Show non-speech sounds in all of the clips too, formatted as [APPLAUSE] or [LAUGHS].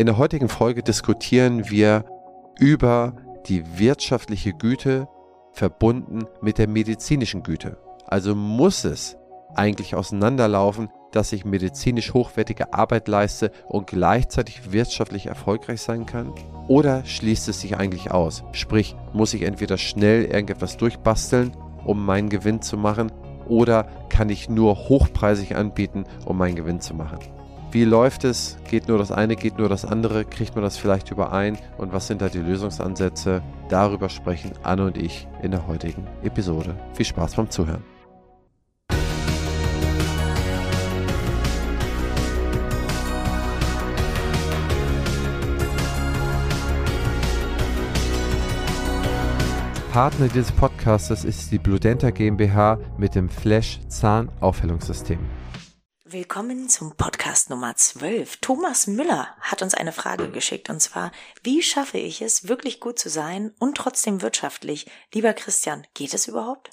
In der heutigen Folge diskutieren wir über die wirtschaftliche Güte verbunden mit der medizinischen Güte. Also muss es eigentlich auseinanderlaufen, dass ich medizinisch hochwertige Arbeit leiste und gleichzeitig wirtschaftlich erfolgreich sein kann? Oder schließt es sich eigentlich aus? Sprich, muss ich entweder schnell irgendetwas durchbasteln, um meinen Gewinn zu machen, oder kann ich nur hochpreisig anbieten, um meinen Gewinn zu machen? Wie läuft es? Geht nur das eine, geht nur das andere? Kriegt man das vielleicht überein? Und was sind da die Lösungsansätze? Darüber sprechen Anne und ich in der heutigen Episode. Viel Spaß beim Zuhören. Partner dieses Podcasts ist die Bludenta GmbH mit dem Flash Zahnaufhellungssystem. Willkommen zum Podcast Nummer 12. Thomas Müller hat uns eine Frage geschickt und zwar, wie schaffe ich es, wirklich gut zu sein und trotzdem wirtschaftlich? Lieber Christian, geht es überhaupt?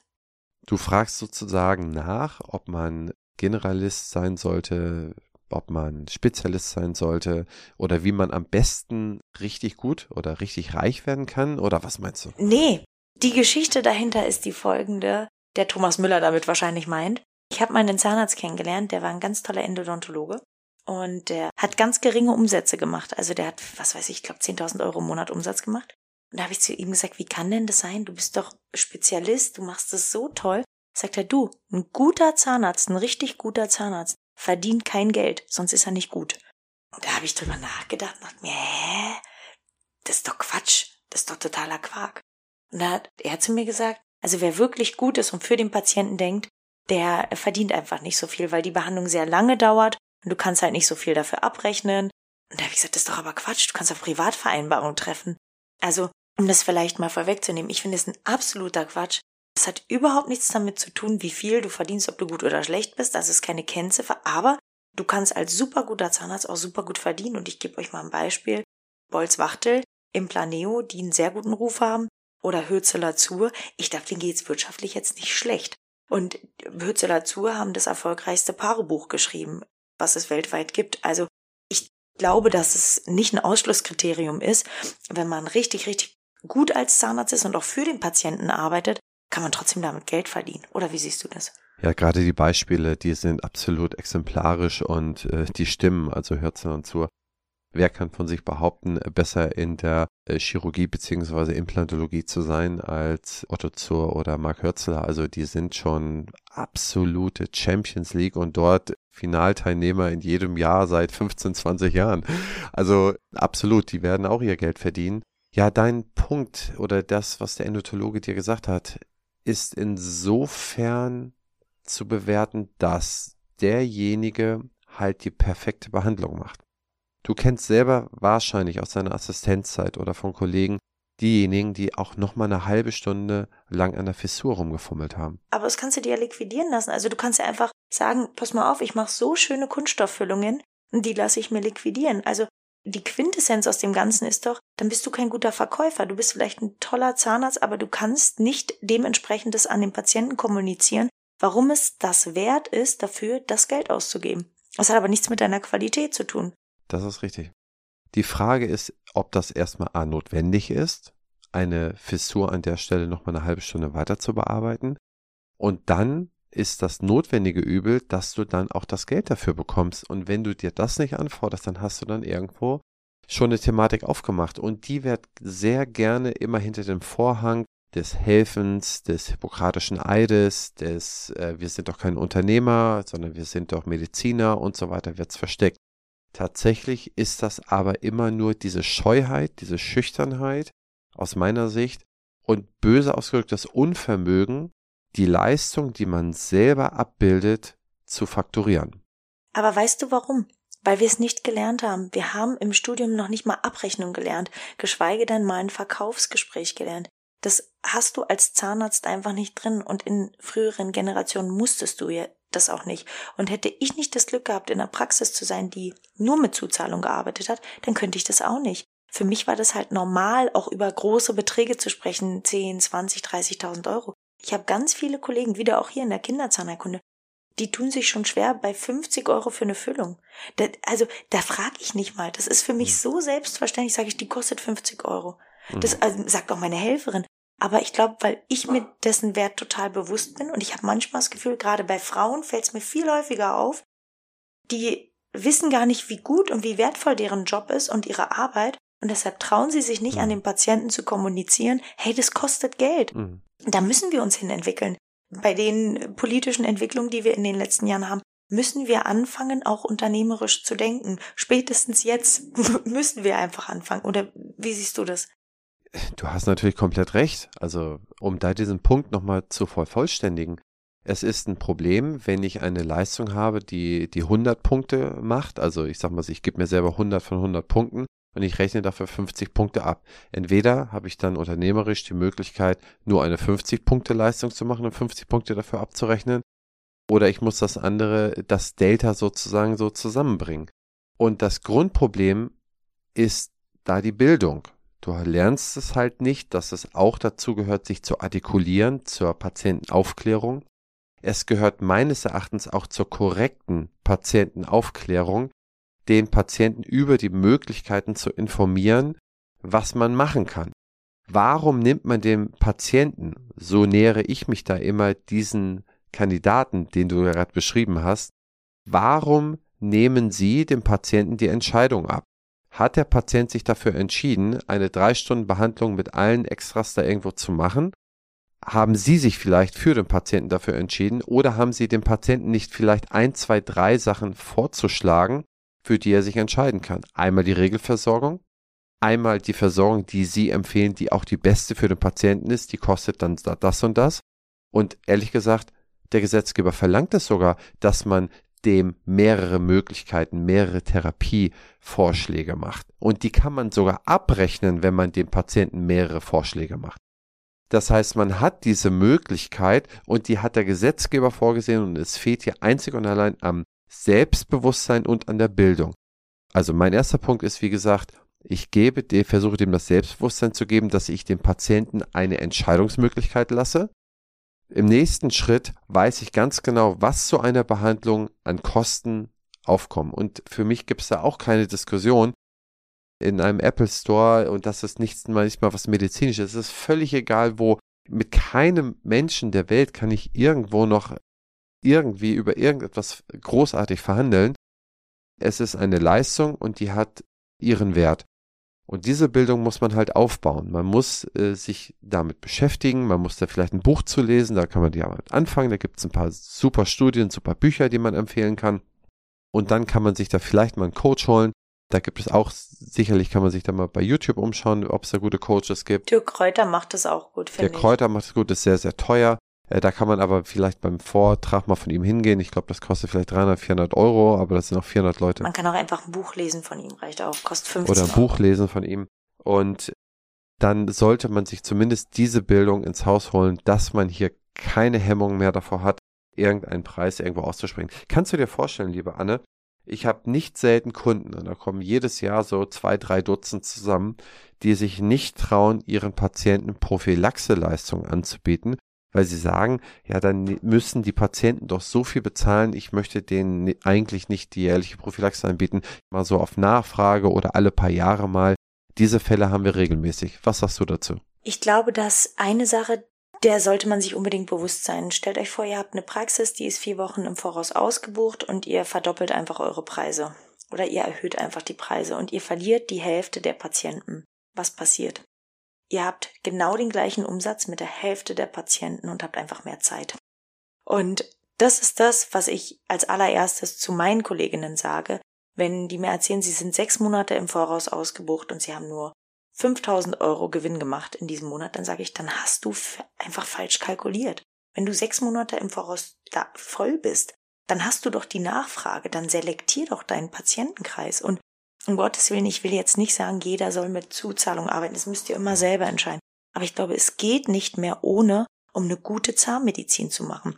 Du fragst sozusagen nach, ob man Generalist sein sollte, ob man Spezialist sein sollte oder wie man am besten richtig gut oder richtig reich werden kann oder was meinst du? Nee, die Geschichte dahinter ist die folgende, der Thomas Müller damit wahrscheinlich meint. Ich habe meinen Zahnarzt kennengelernt, der war ein ganz toller Endodontologe und der hat ganz geringe Umsätze gemacht. Also der hat, was weiß ich, ich glaube 10.000 Euro im Monat Umsatz gemacht. Und da habe ich zu ihm gesagt, wie kann denn das sein? Du bist doch Spezialist, du machst das so toll. Sagt er, du, ein guter Zahnarzt, ein richtig guter Zahnarzt, verdient kein Geld, sonst ist er nicht gut. Und da habe ich drüber nachgedacht und dachte mir, hä? Das ist doch Quatsch, das ist doch totaler Quark. Und da hat er zu mir gesagt, also wer wirklich gut ist und für den Patienten denkt, der verdient einfach nicht so viel, weil die Behandlung sehr lange dauert und du kannst halt nicht so viel dafür abrechnen. Und da habe ich gesagt, das ist doch aber Quatsch, du kannst auf Privatvereinbarungen treffen. Also, um das vielleicht mal vorwegzunehmen, ich finde es ein absoluter Quatsch. Es hat überhaupt nichts damit zu tun, wie viel du verdienst, ob du gut oder schlecht bist. Das ist keine Kennziffer, aber du kannst als super guter Zahnarzt auch super gut verdienen. Und ich gebe euch mal ein Beispiel. Bolz-Wachtel im Planeo, die einen sehr guten Ruf haben, oder Hürzeler Zur. Ich glaube, denen geht's wirtschaftlich jetzt nicht schlecht. Und Hürzeler Zur haben das erfolgreichste Paarbuch geschrieben, was es weltweit gibt. Also ich glaube, dass es nicht ein Ausschlusskriterium ist. Wenn man richtig, richtig gut als Zahnarzt ist und auch für den Patienten arbeitet, kann man trotzdem damit Geld verdienen. Oder wie siehst du das? Ja, gerade die Beispiele, die sind absolut exemplarisch und äh, die stimmen. Also Hürzeler und Zur Wer kann von sich behaupten, besser in der äh, Chirurgie beziehungsweise Implantologie zu sein als Otto Zur oder Mark Hörzler? Also die sind schon absolute Champions League und dort Finalteilnehmer in jedem Jahr seit 15, 20 Jahren. Also absolut, die werden auch ihr Geld verdienen. Ja, dein Punkt oder das, was der Endotologe dir gesagt hat, ist insofern zu bewerten, dass derjenige halt die perfekte Behandlung macht. Du kennst selber wahrscheinlich aus deiner Assistenzzeit oder von Kollegen diejenigen, die auch noch mal eine halbe Stunde lang an der Fissur rumgefummelt haben. Aber das kannst du dir ja liquidieren lassen. Also du kannst ja einfach sagen, pass mal auf, ich mache so schöne Kunststofffüllungen die lasse ich mir liquidieren. Also die Quintessenz aus dem Ganzen ist doch, dann bist du kein guter Verkäufer. Du bist vielleicht ein toller Zahnarzt, aber du kannst nicht dementsprechend das an den Patienten kommunizieren, warum es das wert ist, dafür das Geld auszugeben. Das hat aber nichts mit deiner Qualität zu tun. Das ist richtig. Die Frage ist, ob das erstmal A notwendig ist, eine Fissur an der Stelle nochmal eine halbe Stunde weiter zu bearbeiten. Und dann ist das notwendige Übel, dass du dann auch das Geld dafür bekommst. Und wenn du dir das nicht anforderst, dann hast du dann irgendwo schon eine Thematik aufgemacht. Und die wird sehr gerne immer hinter dem Vorhang des Helfens, des hippokratischen Eides, des äh, wir sind doch kein Unternehmer, sondern wir sind doch Mediziner und so weiter, wird's versteckt. Tatsächlich ist das aber immer nur diese Scheuheit, diese Schüchternheit aus meiner Sicht und böse ausgedrückt das Unvermögen, die Leistung, die man selber abbildet, zu fakturieren. Aber weißt du warum? Weil wir es nicht gelernt haben. Wir haben im Studium noch nicht mal Abrechnung gelernt, geschweige denn mal ein Verkaufsgespräch gelernt. Das hast du als Zahnarzt einfach nicht drin und in früheren Generationen musstest du ja das auch nicht. Und hätte ich nicht das Glück gehabt, in einer Praxis zu sein, die nur mit Zuzahlung gearbeitet hat, dann könnte ich das auch nicht. Für mich war das halt normal, auch über große Beträge zu sprechen, 10, 20, 30.000 Euro. Ich habe ganz viele Kollegen, wieder auch hier in der Kinderzahnerkunde, die tun sich schon schwer bei 50 Euro für eine Füllung. Da, also da frage ich nicht mal. Das ist für mich hm. so selbstverständlich, sage ich, die kostet 50 Euro. Das hm. also, sagt auch meine Helferin. Aber ich glaube, weil ich mir dessen Wert total bewusst bin und ich habe manchmal das Gefühl, gerade bei Frauen fällt es mir viel häufiger auf, die wissen gar nicht, wie gut und wie wertvoll deren Job ist und ihre Arbeit und deshalb trauen sie sich nicht mhm. an den Patienten zu kommunizieren, hey, das kostet Geld. Mhm. Da müssen wir uns hin entwickeln. Bei den politischen Entwicklungen, die wir in den letzten Jahren haben, müssen wir anfangen, auch unternehmerisch zu denken. Spätestens jetzt [LAUGHS] müssen wir einfach anfangen. Oder wie siehst du das? Du hast natürlich komplett recht. Also, um da diesen Punkt nochmal zu vervollständigen. Es ist ein Problem, wenn ich eine Leistung habe, die die 100 Punkte macht. Also, ich sag mal, ich gebe mir selber 100 von 100 Punkten und ich rechne dafür 50 Punkte ab. Entweder habe ich dann unternehmerisch die Möglichkeit, nur eine 50 Punkte Leistung zu machen und 50 Punkte dafür abzurechnen. Oder ich muss das andere, das Delta sozusagen so zusammenbringen. Und das Grundproblem ist da die Bildung. Du lernst es halt nicht, dass es auch dazu gehört, sich zu artikulieren zur Patientenaufklärung. Es gehört meines Erachtens auch zur korrekten Patientenaufklärung, den Patienten über die Möglichkeiten zu informieren, was man machen kann. Warum nimmt man dem Patienten, so nähere ich mich da immer diesen Kandidaten, den du gerade beschrieben hast, warum nehmen Sie dem Patienten die Entscheidung ab? Hat der Patient sich dafür entschieden, eine drei Stunden Behandlung mit allen Extras da irgendwo zu machen? Haben Sie sich vielleicht für den Patienten dafür entschieden oder haben Sie dem Patienten nicht vielleicht ein, zwei, drei Sachen vorzuschlagen, für die er sich entscheiden kann? Einmal die Regelversorgung, einmal die Versorgung, die Sie empfehlen, die auch die beste für den Patienten ist, die kostet dann das und das. Und ehrlich gesagt, der Gesetzgeber verlangt es sogar, dass man dem mehrere Möglichkeiten, mehrere Therapievorschläge macht. Und die kann man sogar abrechnen, wenn man dem Patienten mehrere Vorschläge macht. Das heißt, man hat diese Möglichkeit und die hat der Gesetzgeber vorgesehen und es fehlt hier einzig und allein am Selbstbewusstsein und an der Bildung. Also mein erster Punkt ist, wie gesagt, ich gebe, versuche dem das Selbstbewusstsein zu geben, dass ich dem Patienten eine Entscheidungsmöglichkeit lasse im nächsten Schritt weiß ich ganz genau, was zu einer Behandlung an Kosten aufkommen. Und für mich gibt es da auch keine Diskussion. In einem Apple Store, und das ist nichts, nicht mal was medizinisches, es ist völlig egal, wo. Mit keinem Menschen der Welt kann ich irgendwo noch irgendwie über irgendetwas großartig verhandeln. Es ist eine Leistung und die hat ihren Wert. Und diese Bildung muss man halt aufbauen. Man muss äh, sich damit beschäftigen, man muss da vielleicht ein Buch zu lesen, da kann man ja mit anfangen, da gibt es ein paar super Studien, super Bücher, die man empfehlen kann. Und dann kann man sich da vielleicht mal einen Coach holen. Da gibt es auch, sicherlich kann man sich da mal bei YouTube umschauen, ob es da gute Coaches gibt. Dirk Kräuter macht das auch gut, finde ich. Der Kräuter macht es gut, ist sehr, sehr teuer. Äh, da kann man aber vielleicht beim Vortrag mal von ihm hingehen. Ich glaube, das kostet vielleicht 300, 400 Euro, aber das sind auch 400 Leute. Man kann auch einfach ein Buch lesen von ihm, reicht auch, kostet 50 Oder ein Euro. Buch lesen von ihm. Und dann sollte man sich zumindest diese Bildung ins Haus holen, dass man hier keine Hemmung mehr davor hat, irgendeinen Preis irgendwo auszusprechen. Kannst du dir vorstellen, liebe Anne, ich habe nicht selten Kunden, und da kommen jedes Jahr so zwei, drei Dutzend zusammen, die sich nicht trauen, ihren Patienten Prophylaxeleistungen anzubieten, weil sie sagen, ja, dann müssen die Patienten doch so viel bezahlen, ich möchte denen eigentlich nicht die jährliche Prophylaxe anbieten, mal so auf Nachfrage oder alle paar Jahre mal. Diese Fälle haben wir regelmäßig. Was sagst du dazu? Ich glaube, dass eine Sache, der sollte man sich unbedingt bewusst sein. Stellt euch vor, ihr habt eine Praxis, die ist vier Wochen im Voraus ausgebucht und ihr verdoppelt einfach eure Preise. Oder ihr erhöht einfach die Preise und ihr verliert die Hälfte der Patienten. Was passiert? Ihr habt genau den gleichen Umsatz mit der Hälfte der Patienten und habt einfach mehr Zeit. Und das ist das, was ich als allererstes zu meinen Kolleginnen sage, wenn die mir erzählen, sie sind sechs Monate im Voraus ausgebucht und sie haben nur 5000 Euro Gewinn gemacht in diesem Monat, dann sage ich, dann hast du einfach falsch kalkuliert. Wenn du sechs Monate im Voraus da voll bist, dann hast du doch die Nachfrage, dann selektier doch deinen Patientenkreis und um Gottes Willen, ich will jetzt nicht sagen, jeder soll mit Zuzahlung arbeiten. Das müsst ihr immer selber entscheiden. Aber ich glaube, es geht nicht mehr ohne, um eine gute Zahnmedizin zu machen.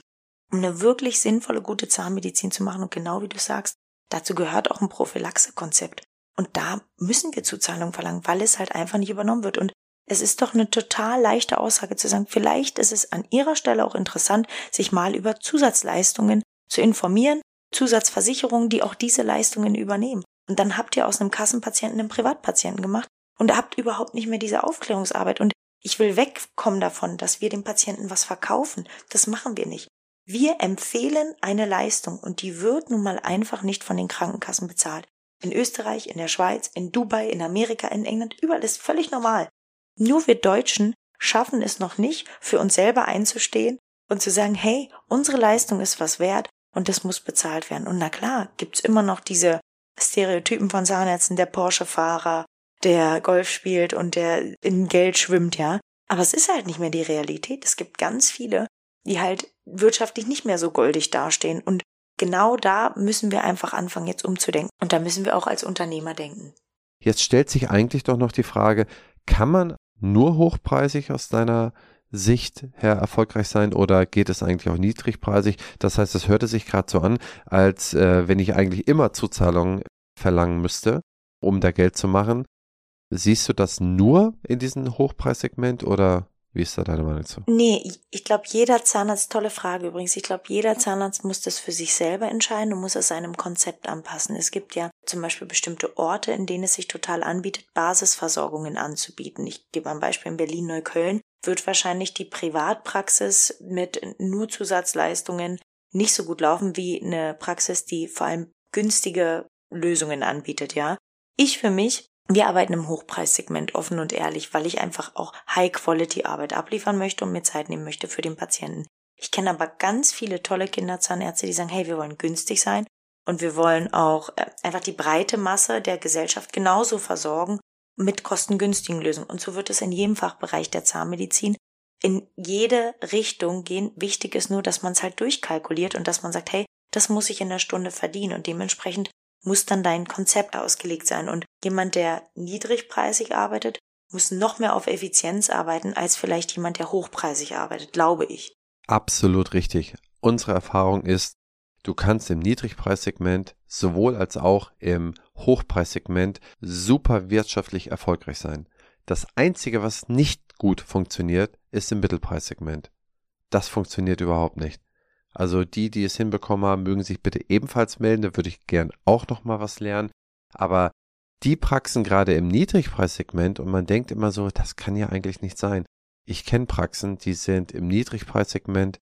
Um eine wirklich sinnvolle, gute Zahnmedizin zu machen. Und genau wie du sagst, dazu gehört auch ein Prophylaxekonzept. Und da müssen wir Zuzahlung verlangen, weil es halt einfach nicht übernommen wird. Und es ist doch eine total leichte Aussage zu sagen, vielleicht ist es an Ihrer Stelle auch interessant, sich mal über Zusatzleistungen zu informieren, Zusatzversicherungen, die auch diese Leistungen übernehmen. Und dann habt ihr aus einem Kassenpatienten einen Privatpatienten gemacht und habt überhaupt nicht mehr diese Aufklärungsarbeit. Und ich will wegkommen davon, dass wir dem Patienten was verkaufen. Das machen wir nicht. Wir empfehlen eine Leistung und die wird nun mal einfach nicht von den Krankenkassen bezahlt. In Österreich, in der Schweiz, in Dubai, in Amerika, in England, überall ist völlig normal. Nur wir Deutschen schaffen es noch nicht, für uns selber einzustehen und zu sagen, hey, unsere Leistung ist was wert und das muss bezahlt werden. Und na klar, gibt's immer noch diese Stereotypen von Zahnärzten, der Porsche-Fahrer, der Golf spielt und der in Geld schwimmt, ja. Aber es ist halt nicht mehr die Realität. Es gibt ganz viele, die halt wirtschaftlich nicht mehr so goldig dastehen. Und genau da müssen wir einfach anfangen, jetzt umzudenken. Und da müssen wir auch als Unternehmer denken. Jetzt stellt sich eigentlich doch noch die Frage, kann man nur hochpreisig aus deiner Sicht her erfolgreich sein oder geht es eigentlich auch niedrigpreisig? Das heißt, es hörte sich gerade so an, als äh, wenn ich eigentlich immer Zuzahlungen verlangen müsste, um da Geld zu machen. Siehst du das nur in diesem Hochpreissegment oder wie ist da deine Meinung zu? Nee, ich glaube, jeder Zahnarzt, tolle Frage übrigens, ich glaube, jeder Zahnarzt muss das für sich selber entscheiden und muss es seinem Konzept anpassen. Es gibt ja zum Beispiel bestimmte Orte, in denen es sich total anbietet, Basisversorgungen anzubieten. Ich gebe ein Beispiel in Berlin-Neukölln wird wahrscheinlich die Privatpraxis mit nur Zusatzleistungen nicht so gut laufen wie eine Praxis, die vor allem günstige Lösungen anbietet, ja. Ich für mich, wir arbeiten im Hochpreissegment offen und ehrlich, weil ich einfach auch High-Quality-Arbeit abliefern möchte und mir Zeit nehmen möchte für den Patienten. Ich kenne aber ganz viele tolle Kinderzahnärzte, die sagen, hey, wir wollen günstig sein und wir wollen auch äh, einfach die breite Masse der Gesellschaft genauso versorgen mit kostengünstigen Lösungen. Und so wird es in jedem Fachbereich der Zahnmedizin in jede Richtung gehen. Wichtig ist nur, dass man es halt durchkalkuliert und dass man sagt, hey, das muss ich in der Stunde verdienen und dementsprechend muss dann dein Konzept ausgelegt sein. Und jemand, der niedrigpreisig arbeitet, muss noch mehr auf Effizienz arbeiten als vielleicht jemand, der hochpreisig arbeitet, glaube ich. Absolut richtig. Unsere Erfahrung ist, du kannst im Niedrigpreissegment sowohl als auch im Hochpreissegment super wirtschaftlich erfolgreich sein. Das Einzige, was nicht gut funktioniert, ist im Mittelpreissegment. Das funktioniert überhaupt nicht. Also die, die es hinbekommen haben, mögen sich bitte ebenfalls melden, da würde ich gern auch noch mal was lernen. Aber die Praxen gerade im Niedrigpreissegment und man denkt immer so, das kann ja eigentlich nicht sein. Ich kenne Praxen, die sind im Niedrigpreissegment,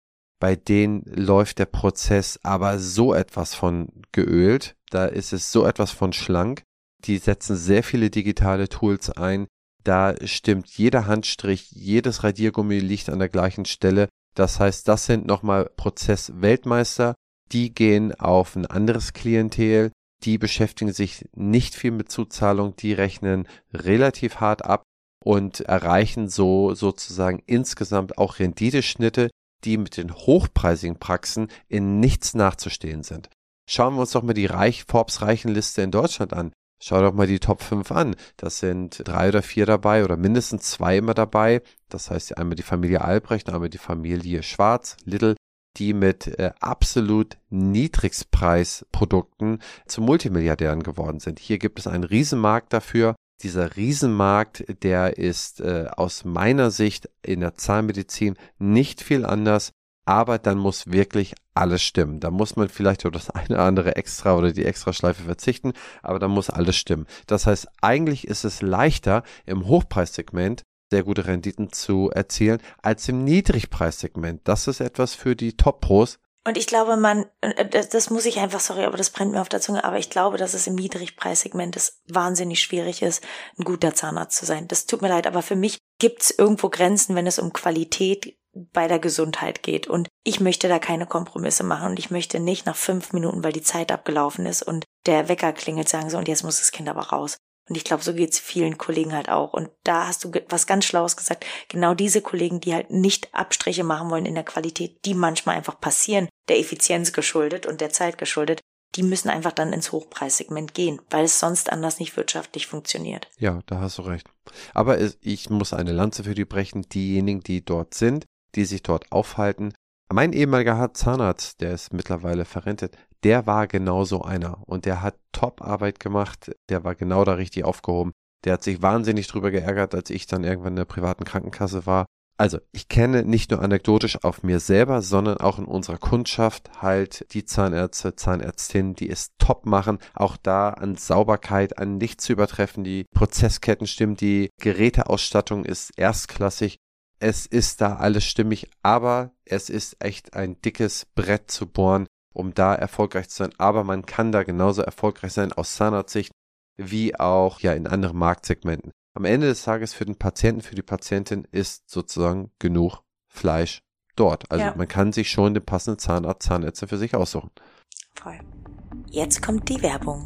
bei denen läuft der Prozess aber so etwas von geölt, da ist es so etwas von schlank. Die setzen sehr viele digitale Tools ein. Da stimmt jeder Handstrich, jedes Radiergummi liegt an der gleichen Stelle. Das heißt, das sind nochmal Prozessweltmeister. Die gehen auf ein anderes Klientel. Die beschäftigen sich nicht viel mit Zuzahlung. Die rechnen relativ hart ab und erreichen so sozusagen insgesamt auch Renditeschnitte, die mit den hochpreisigen Praxen in nichts nachzustehen sind. Schauen wir uns doch mal die Reich Forbes Reichenliste in Deutschland an. Schau doch mal die Top 5 an. Das sind drei oder vier dabei oder mindestens zwei immer dabei. Das heißt einmal die Familie Albrecht, einmal die Familie Schwarz, Little, die mit äh, absolut Niedrigspreisprodukten zu Multimilliardären geworden sind. Hier gibt es einen Riesenmarkt dafür. Dieser Riesenmarkt, der ist äh, aus meiner Sicht in der Zahnmedizin nicht viel anders aber dann muss wirklich alles stimmen. Da muss man vielleicht auf das eine oder andere Extra oder die Extraschleife verzichten, aber da muss alles stimmen. Das heißt, eigentlich ist es leichter im Hochpreissegment sehr gute Renditen zu erzielen als im Niedrigpreissegment. Das ist etwas für die Top-Pros. Und ich glaube, man, äh, das muss ich einfach, sorry, aber das brennt mir auf der Zunge, aber ich glaube, dass es im Niedrigpreissegment es wahnsinnig schwierig ist, ein guter Zahnarzt zu sein. Das tut mir leid, aber für mich gibt es irgendwo Grenzen, wenn es um Qualität bei der Gesundheit geht. Und ich möchte da keine Kompromisse machen und ich möchte nicht nach fünf Minuten, weil die Zeit abgelaufen ist und der Wecker klingelt, sagen so, und jetzt muss das Kind aber raus. Und ich glaube, so geht's vielen Kollegen halt auch. Und da hast du was ganz Schlaues gesagt. Genau diese Kollegen, die halt nicht Abstriche machen wollen in der Qualität, die manchmal einfach passieren, der Effizienz geschuldet und der Zeit geschuldet, die müssen einfach dann ins Hochpreissegment gehen, weil es sonst anders nicht wirtschaftlich funktioniert. Ja, da hast du recht. Aber ich muss eine Lanze für die brechen. Diejenigen, die dort sind, die sich dort aufhalten. Mein ehemaliger Zahnarzt, der ist mittlerweile verrentet, der war genau so einer und der hat Top-Arbeit gemacht, der war genau da richtig aufgehoben. Der hat sich wahnsinnig drüber geärgert, als ich dann irgendwann in der privaten Krankenkasse war Also, ich kenne nicht nur anekdotisch auf mir selber, sondern auch in unserer Kundschaft halt die Zahnärzte, Zahnärztinnen, die es top machen, auch da an Sauberkeit, an nichts zu übertreffen. Die Prozessketten stimmen, die Geräteausstattung ist erstklassig. Es ist da alles stimmig, aber es ist echt ein dickes Brett zu bohren, um da erfolgreich zu sein. Aber man kann da genauso erfolgreich sein aus Zahnarztsicht wie auch ja in anderen Marktsegmenten. Am Ende des Tages für den Patienten, für die Patientin ist sozusagen genug Fleisch dort. Also ja. man kann sich schon den passenden Zahnarzt, Zahnärzte für sich aussuchen. Voll. Jetzt kommt die Werbung.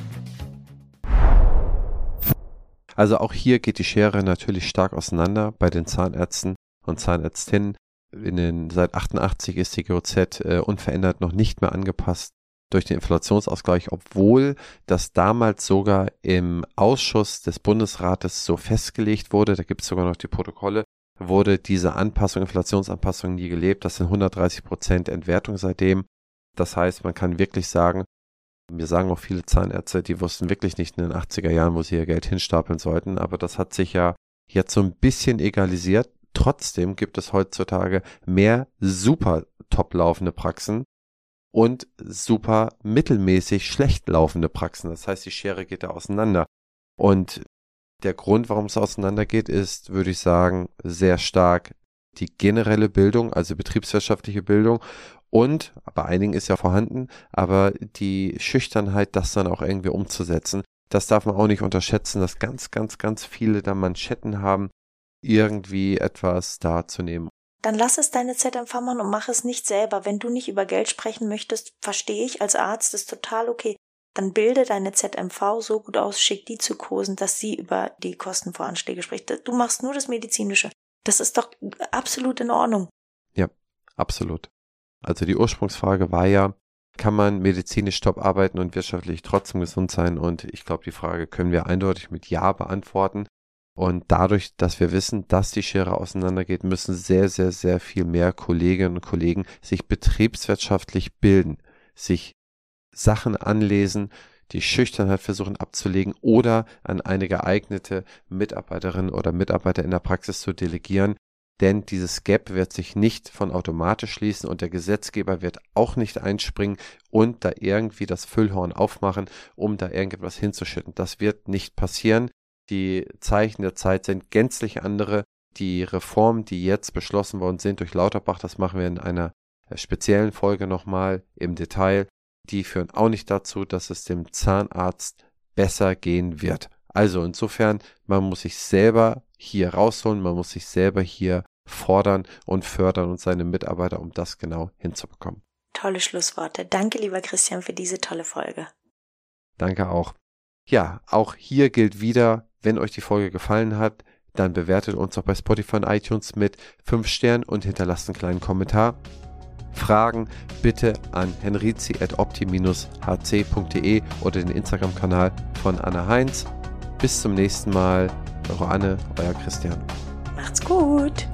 Also auch hier geht die Schere natürlich stark auseinander bei den Zahnärzten und Zahnärztinnen in den, seit 88 ist die GOZ äh, unverändert noch nicht mehr angepasst durch den Inflationsausgleich, obwohl das damals sogar im Ausschuss des Bundesrates so festgelegt wurde, da gibt es sogar noch die Protokolle, wurde diese Anpassung, Inflationsanpassung nie gelebt. Das sind 130 Prozent Entwertung seitdem. Das heißt, man kann wirklich sagen, mir sagen auch viele Zahnärzte, die wussten wirklich nicht in den 80er Jahren, wo sie ihr Geld hinstapeln sollten, aber das hat sich ja jetzt so ein bisschen egalisiert. Trotzdem gibt es heutzutage mehr super top laufende Praxen und super mittelmäßig schlecht laufende Praxen. Das heißt, die Schere geht da auseinander. Und der Grund, warum es auseinandergeht, ist, würde ich sagen, sehr stark die generelle Bildung, also betriebswirtschaftliche Bildung und bei einigen ist ja vorhanden, aber die Schüchternheit, das dann auch irgendwie umzusetzen, das darf man auch nicht unterschätzen, dass ganz, ganz, ganz viele da Manschetten haben, irgendwie etwas darzunehmen. Dann lass es deine ZMV machen und mach es nicht selber. Wenn du nicht über Geld sprechen möchtest, verstehe ich als Arzt, ist total okay. Dann bilde deine ZMV so gut aus, schick die zu Kursen, dass sie über die Kostenvoranschläge spricht. Du machst nur das Medizinische. Das ist doch absolut in Ordnung. Ja, absolut. Also die Ursprungsfrage war ja, kann man medizinisch top arbeiten und wirtschaftlich trotzdem gesund sein? Und ich glaube, die Frage können wir eindeutig mit Ja beantworten. Und dadurch, dass wir wissen, dass die Schere auseinandergeht, müssen sehr, sehr, sehr viel mehr Kolleginnen und Kollegen sich betriebswirtschaftlich bilden, sich Sachen anlesen, die Schüchternheit versuchen abzulegen oder an eine geeignete Mitarbeiterin oder Mitarbeiter in der Praxis zu delegieren, denn dieses Gap wird sich nicht von automatisch schließen und der Gesetzgeber wird auch nicht einspringen und da irgendwie das Füllhorn aufmachen, um da irgendetwas hinzuschütten. Das wird nicht passieren. Die Zeichen der Zeit sind gänzlich andere. Die Reformen, die jetzt beschlossen worden sind durch Lauterbach, das machen wir in einer äh, speziellen Folge nochmal im Detail, die führen auch nicht dazu, dass es dem Zahnarzt besser gehen wird. Also insofern, man muss sich selber hier rausholen, man muss sich selber hier fordern und fördern und seine Mitarbeiter, um das genau hinzubekommen. Tolle Schlussworte. Danke, lieber Christian, für diese tolle Folge. Danke auch. Ja, auch hier gilt wieder, wenn euch die Folge gefallen hat, dann bewertet uns auch bei Spotify und iTunes mit 5 Sternen und hinterlasst einen kleinen Kommentar. Fragen bitte an henrizi.opti-hc.de oder den Instagram-Kanal von Anna Heinz. Bis zum nächsten Mal. Eure Anne, euer Christian. Macht's gut.